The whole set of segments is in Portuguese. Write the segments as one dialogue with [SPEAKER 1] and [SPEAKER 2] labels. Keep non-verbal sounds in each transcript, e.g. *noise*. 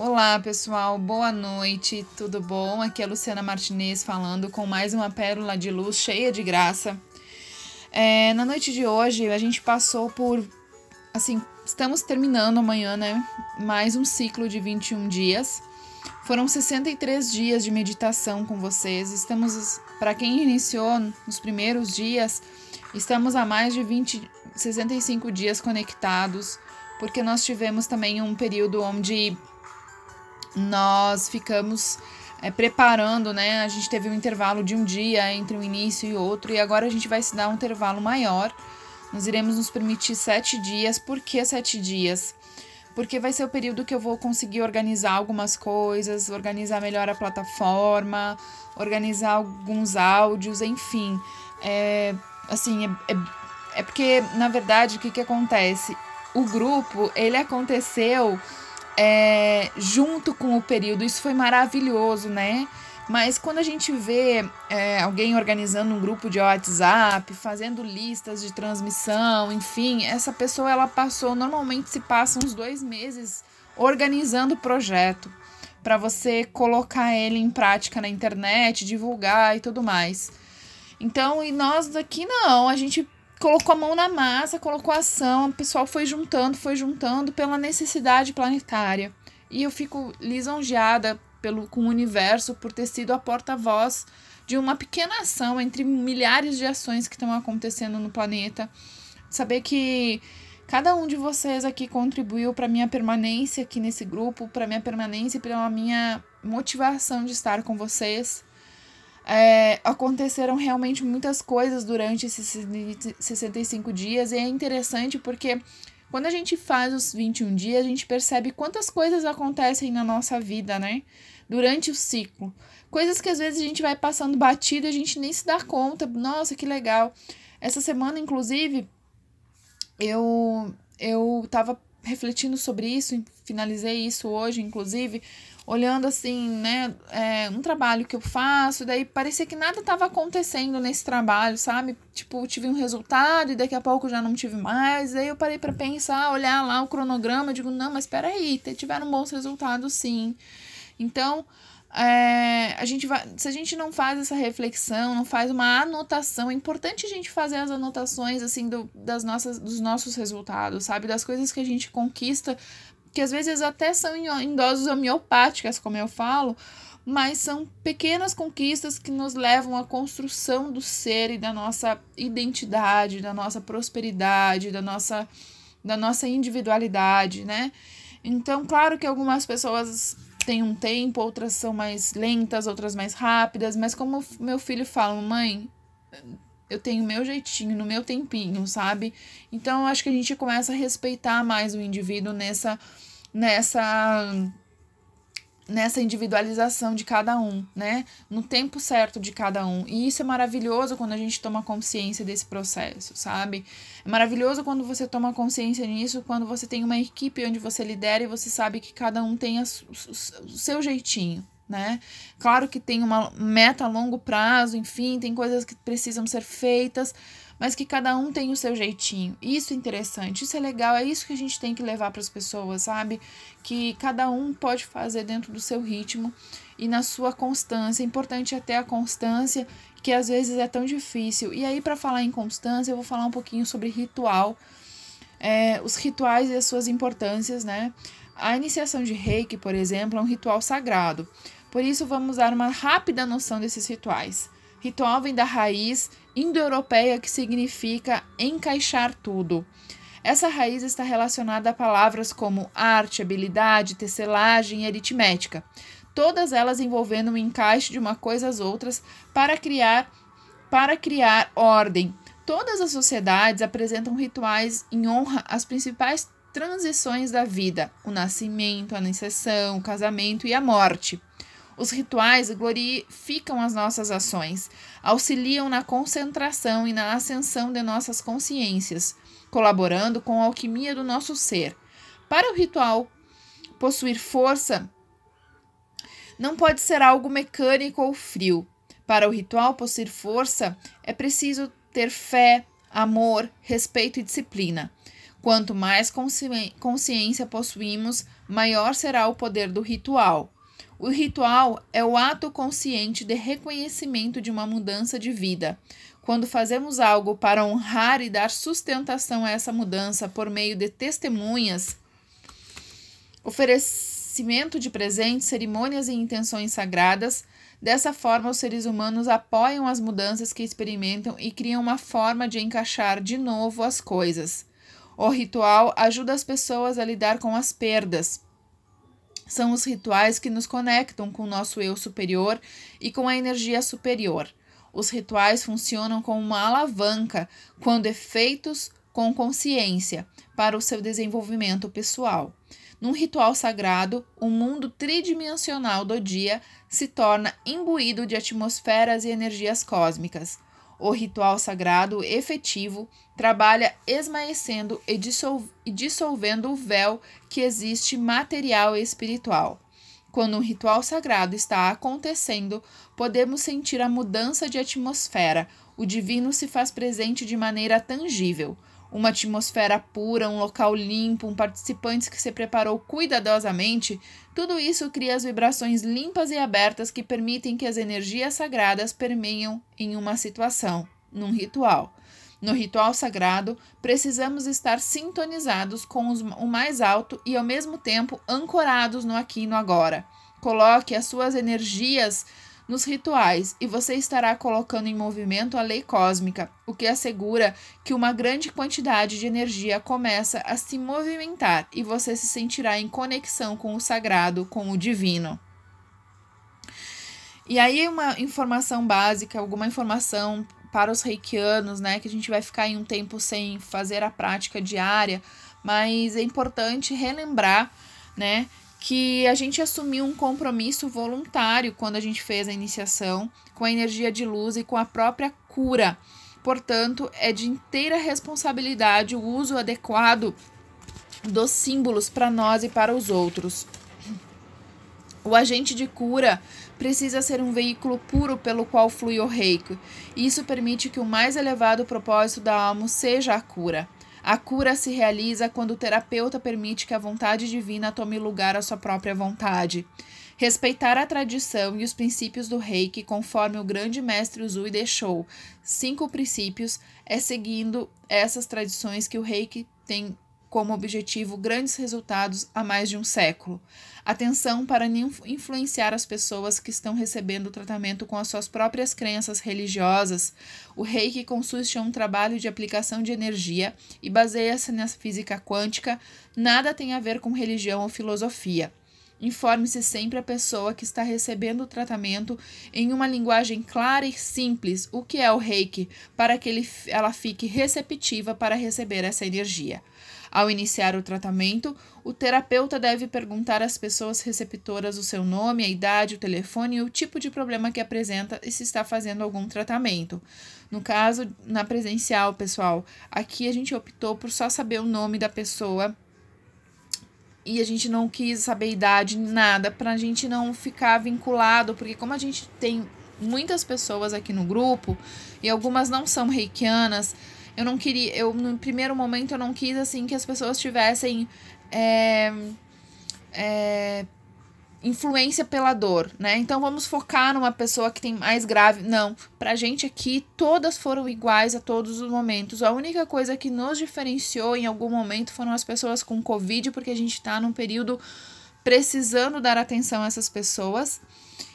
[SPEAKER 1] Olá, pessoal, boa noite, tudo bom? Aqui é a Luciana Martinez falando com mais uma pérola de luz cheia de graça. É, na noite de hoje, a gente passou por. Assim, estamos terminando amanhã, né? Mais um ciclo de 21 dias. Foram 63 dias de meditação com vocês. Estamos, para quem iniciou nos primeiros dias, estamos há mais de 20, 65 dias conectados, porque nós tivemos também um período onde nós ficamos é, preparando, né? A gente teve um intervalo de um dia entre um início e outro, e agora a gente vai se dar um intervalo maior. Nós iremos nos permitir sete dias. Por que sete dias? Porque vai ser o período que eu vou conseguir organizar algumas coisas, organizar melhor a plataforma, organizar alguns áudios, enfim. É, assim, é, é, é porque, na verdade, o que, que acontece? O grupo, ele aconteceu é, junto com o período. Isso foi maravilhoso, né? Mas quando a gente vê é, alguém organizando um grupo de WhatsApp, fazendo listas de transmissão, enfim, essa pessoa ela passou, normalmente se passa uns dois meses organizando o projeto para você colocar ele em prática na internet, divulgar e tudo mais. Então, e nós aqui não, a gente colocou a mão na massa, colocou ação, o pessoal foi juntando, foi juntando pela necessidade planetária. E eu fico lisonjeada pelo, com o universo por ter sido a porta-voz de uma pequena ação entre milhares de ações que estão acontecendo no planeta. Saber que cada um de vocês aqui contribuiu para minha permanência aqui nesse grupo, para minha permanência e pela minha motivação de estar com vocês. É, aconteceram realmente muitas coisas durante esses 65 dias e é interessante porque quando a gente faz os 21 dias, a gente percebe quantas coisas acontecem na nossa vida, né? Durante o ciclo. Coisas que às vezes a gente vai passando batido e a gente nem se dá conta. Nossa, que legal. Essa semana, inclusive, eu eu tava refletindo sobre isso, finalizei isso hoje, inclusive, olhando assim, né, é, um trabalho que eu faço, daí parecia que nada estava acontecendo nesse trabalho, sabe? Tipo, tive um resultado e daqui a pouco já não tive mais. Aí eu parei para pensar, olhar lá o cronograma, digo, não, mas espera aí, tiveram bons resultados sim. Então, é, a gente vai, se a gente não faz essa reflexão, não faz uma anotação, é importante a gente fazer as anotações assim do, das nossas, dos nossos resultados, sabe, das coisas que a gente conquista que às vezes até são em doses homeopáticas, como eu falo, mas são pequenas conquistas que nos levam à construção do ser e da nossa identidade, da nossa prosperidade, da nossa, da nossa individualidade, né? Então, claro que algumas pessoas têm um tempo, outras são mais lentas, outras mais rápidas, mas como meu filho fala, mãe, eu tenho meu jeitinho, no meu tempinho, sabe? Então, acho que a gente começa a respeitar mais o indivíduo nessa nessa nessa individualização de cada um, né? No tempo certo de cada um. E isso é maravilhoso quando a gente toma consciência desse processo, sabe? É maravilhoso quando você toma consciência nisso, quando você tem uma equipe onde você lidera e você sabe que cada um tem a, o, o seu jeitinho, né? Claro que tem uma meta a longo prazo, enfim, tem coisas que precisam ser feitas, mas que cada um tem o seu jeitinho. Isso é interessante, isso é legal, é isso que a gente tem que levar para as pessoas, sabe? Que cada um pode fazer dentro do seu ritmo e na sua constância. É importante até a constância, que às vezes é tão difícil. E aí, para falar em constância, eu vou falar um pouquinho sobre ritual, é, os rituais e as suas importâncias, né? A iniciação de reiki, por exemplo, é um ritual sagrado. Por isso, vamos dar uma rápida noção desses rituais. Ritual vem da raiz indo-europeia que significa encaixar tudo. Essa raiz está relacionada a palavras como arte, habilidade, tecelagem e aritmética, todas elas envolvendo o um encaixe de uma coisa às outras para criar para criar ordem. Todas as sociedades apresentam rituais em honra às principais transições da vida: o nascimento, a iniciação, o casamento e a morte. Os rituais glorificam as nossas ações, auxiliam na concentração e na ascensão de nossas consciências, colaborando com a alquimia do nosso ser. Para o ritual possuir força, não pode ser algo mecânico ou frio. Para o ritual possuir força, é preciso ter fé, amor, respeito e disciplina. Quanto mais consciência possuímos, maior será o poder do ritual. O ritual é o ato consciente de reconhecimento de uma mudança de vida. Quando fazemos algo para honrar e dar sustentação a essa mudança por meio de testemunhas, oferecimento de presentes, cerimônias e intenções sagradas, dessa forma os seres humanos apoiam as mudanças que experimentam e criam uma forma de encaixar de novo as coisas. O ritual ajuda as pessoas a lidar com as perdas, são os rituais que nos conectam com o nosso eu superior e com a energia superior. Os rituais funcionam como uma alavanca quando feitos com consciência para o seu desenvolvimento pessoal. Num ritual sagrado, o mundo tridimensional do dia se torna imbuído de atmosferas e energias cósmicas. O ritual sagrado efetivo trabalha esmaecendo e, dissolvendo o véu que existe material e espiritual. Quando um ritual sagrado está acontecendo, podemos sentir a mudança de atmosfera. O divino se faz presente de maneira tangível uma atmosfera pura, um local limpo, um participante que se preparou cuidadosamente, tudo isso cria as vibrações limpas e abertas que permitem que as energias sagradas permeiam em uma situação, num ritual. No ritual sagrado, precisamos estar sintonizados com os, o mais alto e, ao mesmo tempo, ancorados no aqui e no agora. Coloque as suas energias nos rituais e você estará colocando em movimento a lei cósmica, o que assegura que uma grande quantidade de energia começa a se movimentar e você se sentirá em conexão com o sagrado, com o divino. E aí uma informação básica, alguma informação para os reikianos, né, que a gente vai ficar em um tempo sem fazer a prática diária, mas é importante relembrar, né, que a gente assumiu um compromisso voluntário quando a gente fez a iniciação com a energia de luz e com a própria cura. Portanto, é de inteira responsabilidade o uso adequado dos símbolos para nós e para os outros. O agente de cura precisa ser um veículo puro pelo qual flui o reiki. Isso permite que o mais elevado propósito da alma seja a cura. A cura se realiza quando o terapeuta permite que a vontade divina tome lugar à sua própria vontade. Respeitar a tradição e os princípios do reiki, conforme o grande mestre Uzui deixou cinco princípios, é seguindo essas tradições que o reiki tem como objetivo grandes resultados há mais de um século. Atenção para não influenciar as pessoas que estão recebendo o tratamento com as suas próprias crenças religiosas. O reiki consiste em um trabalho de aplicação de energia e baseia-se na física quântica, nada tem a ver com religião ou filosofia. Informe-se sempre a pessoa que está recebendo o tratamento em uma linguagem clara e simples o que é o reiki, para que ele, ela fique receptiva para receber essa energia. Ao iniciar o tratamento, o terapeuta deve perguntar às pessoas receptoras o seu nome, a idade, o telefone e o tipo de problema que apresenta e se está fazendo algum tratamento. No caso, na presencial, pessoal, aqui a gente optou por só saber o nome da pessoa e a gente não quis saber idade, nada, para a gente não ficar vinculado, porque como a gente tem muitas pessoas aqui no grupo e algumas não são reikianas, eu não queria, eu no primeiro momento eu não quis assim que as pessoas tivessem é, é, influência pela dor, né? Então vamos focar numa pessoa que tem mais grave. Não, pra gente aqui todas foram iguais a todos os momentos. A única coisa que nos diferenciou em algum momento foram as pessoas com Covid, porque a gente tá num período precisando dar atenção a essas pessoas.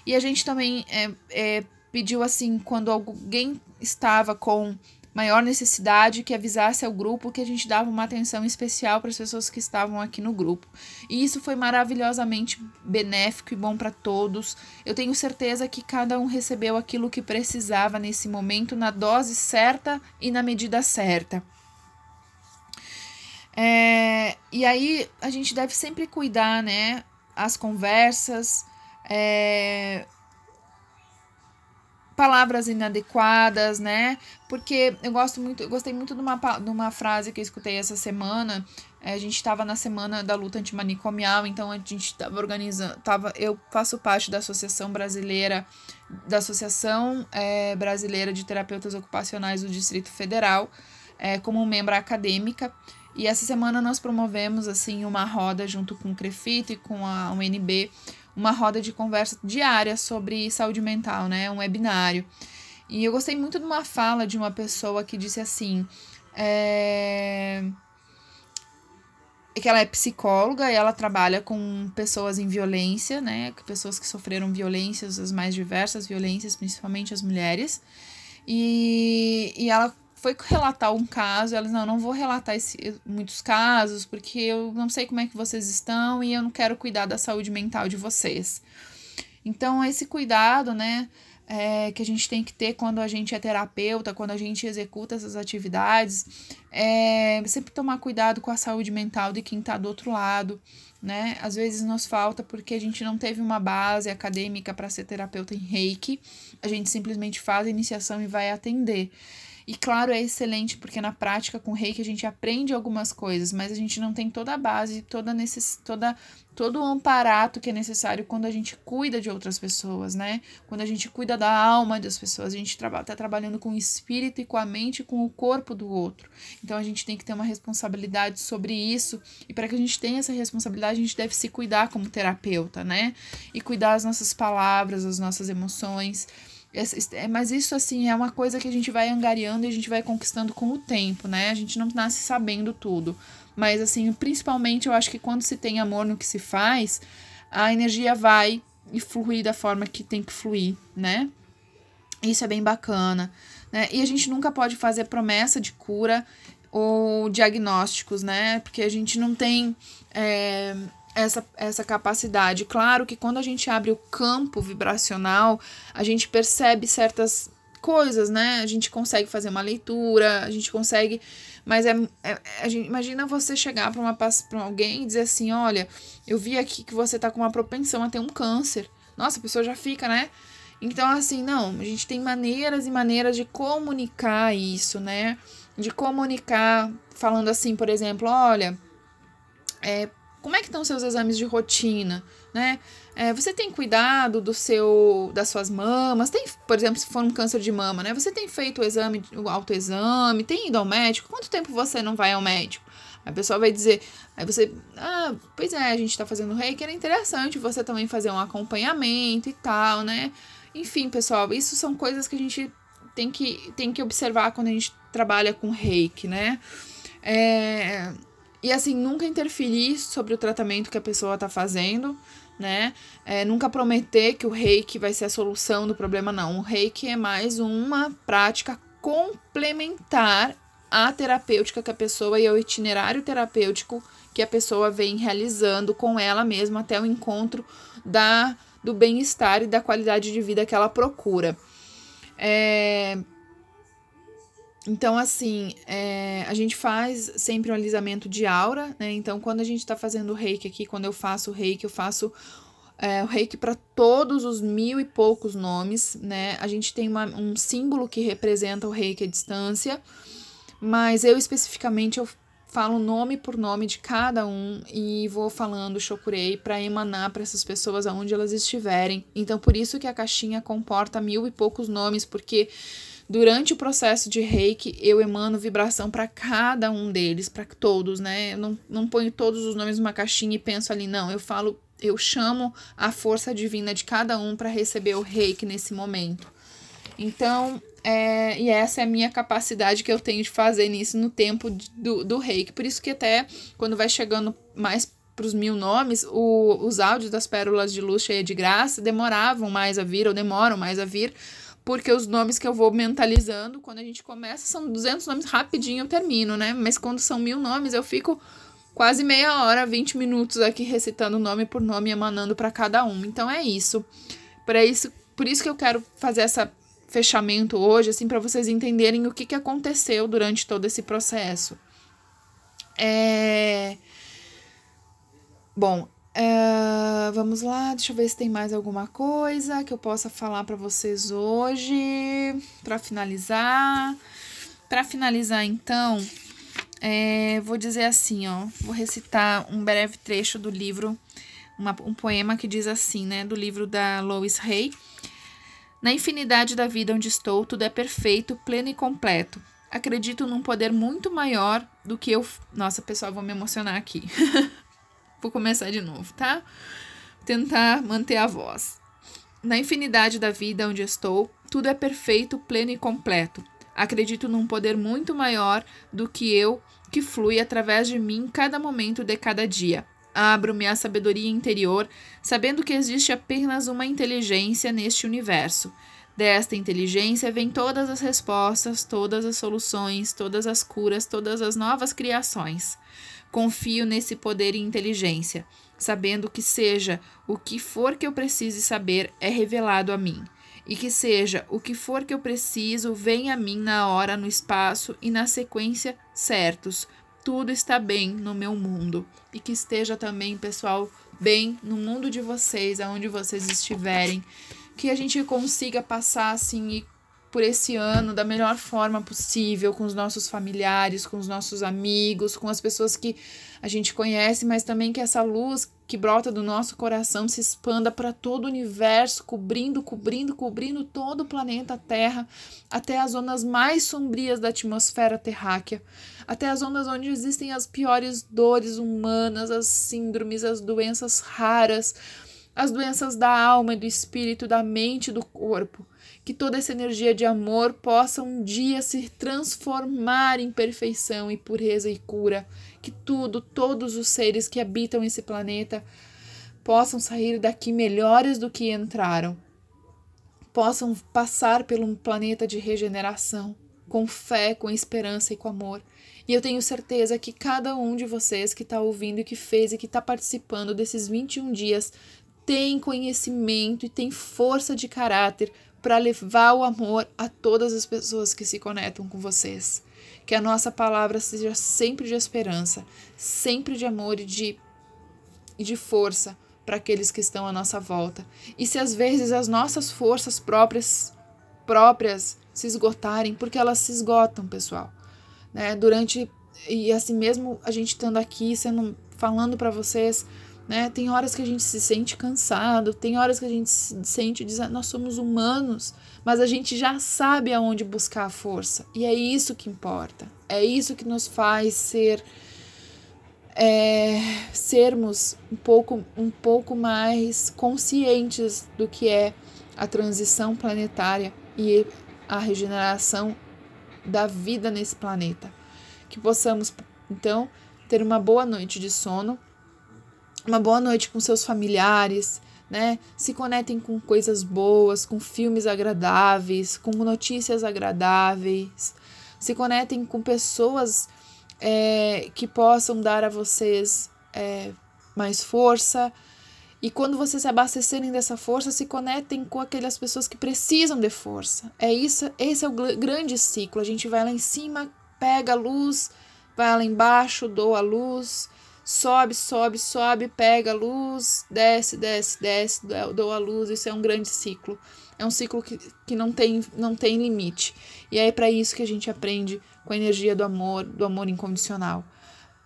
[SPEAKER 1] E a gente também é, é, pediu assim, quando alguém estava com maior necessidade que avisasse ao grupo que a gente dava uma atenção especial para as pessoas que estavam aqui no grupo. E isso foi maravilhosamente benéfico e bom para todos. Eu tenho certeza que cada um recebeu aquilo que precisava nesse momento, na dose certa e na medida certa. É, e aí a gente deve sempre cuidar, né? As conversas, é, palavras inadequadas, né? Porque eu gosto muito, eu gostei muito de uma, de uma frase que eu escutei essa semana. É, a gente estava na semana da luta antimanicomial, então a gente estava organizando, tava, eu faço parte da Associação Brasileira, da Associação é, Brasileira de Terapeutas Ocupacionais do Distrito Federal, é, como membro acadêmica. E essa semana nós promovemos assim uma roda junto com o Crefito e com a UNB, uma roda de conversa diária sobre saúde mental, né? Um webinário. E eu gostei muito de uma fala de uma pessoa que disse assim: é... que ela é psicóloga e ela trabalha com pessoas em violência, né? Pessoas que sofreram violências, as mais diversas violências, principalmente as mulheres. E, e ela foi relatar um caso, elas não, não vou relatar esse, muitos casos, porque eu não sei como é que vocês estão e eu não quero cuidar da saúde mental de vocês. Então, esse cuidado, né, é, que a gente tem que ter quando a gente é terapeuta, quando a gente executa essas atividades, é sempre tomar cuidado com a saúde mental de quem está do outro lado, né? Às vezes nos falta porque a gente não teve uma base acadêmica para ser terapeuta em reiki, a gente simplesmente faz a iniciação e vai atender. E claro, é excelente porque na prática com reiki a gente aprende algumas coisas, mas a gente não tem toda a base, toda necess... toda todo o amparato que é necessário quando a gente cuida de outras pessoas, né? Quando a gente cuida da alma das pessoas, a gente está tra trabalhando com o espírito e com a mente e com o corpo do outro. Então a gente tem que ter uma responsabilidade sobre isso. E para que a gente tenha essa responsabilidade, a gente deve se cuidar como terapeuta, né? E cuidar das nossas palavras, das nossas emoções. É, mas isso, assim, é uma coisa que a gente vai angariando e a gente vai conquistando com o tempo, né? A gente não nasce sabendo tudo. Mas, assim, principalmente eu acho que quando se tem amor no que se faz, a energia vai e fluir da forma que tem que fluir, né? Isso é bem bacana. Né? E a gente nunca pode fazer promessa de cura ou diagnósticos, né? Porque a gente não tem. É, essa, essa capacidade. Claro que quando a gente abre o campo vibracional, a gente percebe certas coisas, né? A gente consegue fazer uma leitura, a gente consegue. Mas é, é a gente, imagina você chegar para uma para alguém e dizer assim: olha, eu vi aqui que você tá com uma propensão a ter um câncer. Nossa, a pessoa já fica, né? Então, assim, não, a gente tem maneiras e maneiras de comunicar isso, né? De comunicar, falando assim, por exemplo, olha, é, como é que estão seus exames de rotina, né? É, você tem cuidado do seu, das suas mamas? Tem, por exemplo, se for um câncer de mama, né? Você tem feito o exame, o autoexame? Tem ido ao médico? Quanto tempo você não vai ao médico? A pessoa vai dizer, aí você, ah, pois é, a gente tá fazendo reiki, era interessante você também fazer um acompanhamento e tal, né? Enfim, pessoal, isso são coisas que a gente tem que, tem que observar quando a gente trabalha com reiki, né? É, e assim, nunca interferir sobre o tratamento que a pessoa tá fazendo, né? É, nunca prometer que o reiki vai ser a solução do problema, não. O reiki é mais uma prática complementar à terapêutica que a pessoa e ao itinerário terapêutico que a pessoa vem realizando com ela mesma até o encontro da do bem-estar e da qualidade de vida que ela procura. É, então, assim, é, a gente faz sempre um alisamento de aura, né? Então, quando a gente está fazendo o reiki aqui, quando eu faço o reiki, eu faço é, o reiki para todos os mil e poucos nomes, né? A gente tem uma, um símbolo que representa o reiki à distância, mas eu especificamente eu falo nome por nome de cada um e vou falando Shokurei para emanar para essas pessoas aonde elas estiverem. Então, por isso que a caixinha comporta mil e poucos nomes, porque Durante o processo de reiki, eu emano vibração para cada um deles, para todos, né? Eu não, não ponho todos os nomes numa caixinha e penso ali, não. Eu falo, eu chamo a força divina de cada um para receber o reiki nesse momento. Então, é, e essa é a minha capacidade que eu tenho de fazer nisso no tempo do, do reiki. Por isso que até quando vai chegando mais para os mil nomes, o, os áudios das pérolas de luz cheia de graça demoravam mais a vir, ou demoram mais a vir, porque os nomes que eu vou mentalizando, quando a gente começa, são 200 nomes, rapidinho eu termino, né? Mas quando são mil nomes, eu fico quase meia hora, 20 minutos aqui recitando nome por nome, emanando para cada um. Então é isso. Para isso, por isso que eu quero fazer essa fechamento hoje, assim, para vocês entenderem o que, que aconteceu durante todo esse processo. É... Bom, Uh, vamos lá, deixa eu ver se tem mais alguma coisa que eu possa falar para vocês hoje para finalizar. Para finalizar, então, é, vou dizer assim, ó, vou recitar um breve trecho do livro, uma, um poema que diz assim, né, do livro da Lois Hay. Na infinidade da vida onde estou, tudo é perfeito, pleno e completo. acredito num poder muito maior do que eu. Nossa, pessoal, vou me emocionar aqui. *laughs* vou começar de novo, tá? Tentar manter a voz. Na infinidade da vida onde estou, tudo é perfeito, pleno e completo. Acredito num poder muito maior do que eu, que flui através de mim cada momento de cada dia. Abro-me à sabedoria interior, sabendo que existe apenas uma inteligência neste universo. Desta inteligência vêm todas as respostas, todas as soluções, todas as curas, todas as novas criações. Confio nesse poder e inteligência, sabendo que seja o que for que eu precise saber é revelado a mim, e que seja o que for que eu preciso vem a mim na hora, no espaço e na sequência certos. Tudo está bem no meu mundo e que esteja também, pessoal, bem no mundo de vocês, aonde vocês estiverem que a gente consiga passar assim por esse ano da melhor forma possível com os nossos familiares, com os nossos amigos, com as pessoas que a gente conhece, mas também que essa luz que brota do nosso coração se expanda para todo o universo, cobrindo, cobrindo, cobrindo todo o planeta Terra, até as zonas mais sombrias da atmosfera terráquea, até as zonas onde existem as piores dores humanas, as síndromes, as doenças raras, as doenças da alma e do espírito, da mente e do corpo. Que toda essa energia de amor possa um dia se transformar em perfeição e pureza e cura. Que tudo, todos os seres que habitam esse planeta possam sair daqui melhores do que entraram. Possam passar pelo planeta de regeneração, com fé, com esperança e com amor. E eu tenho certeza que cada um de vocês que está ouvindo e que fez e que está participando desses 21 dias tem conhecimento e tem força de caráter para levar o amor a todas as pessoas que se conectam com vocês. Que a nossa palavra seja sempre de esperança, sempre de amor e de, e de força para aqueles que estão à nossa volta. E se às vezes as nossas forças próprias próprias se esgotarem, porque elas se esgotam, pessoal, né? Durante e assim mesmo a gente estando aqui, sendo falando para vocês, né? Tem horas que a gente se sente cansado, tem horas que a gente se sente diz, nós somos humanos, mas a gente já sabe aonde buscar a força. E é isso que importa. É isso que nos faz ser é, sermos um pouco, um pouco mais conscientes do que é a transição planetária e a regeneração da vida nesse planeta. Que possamos, então, ter uma boa noite de sono uma boa noite com seus familiares, né? Se conectem com coisas boas, com filmes agradáveis, com notícias agradáveis. Se conectem com pessoas é, que possam dar a vocês é, mais força. E quando vocês se abastecerem dessa força, se conectem com aquelas pessoas que precisam de força. É isso, esse é o grande ciclo. A gente vai lá em cima, pega a luz, vai lá embaixo, doa a luz, sobe, sobe, sobe, pega a luz, desce, desce, desce, dou a luz. Isso é um grande ciclo. É um ciclo que, que não, tem, não tem limite. E é para isso que a gente aprende com a energia do amor, do amor incondicional.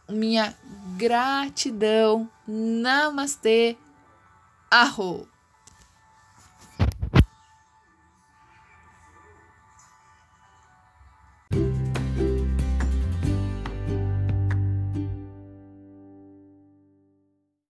[SPEAKER 1] Minha gratidão. Namastê. Arro!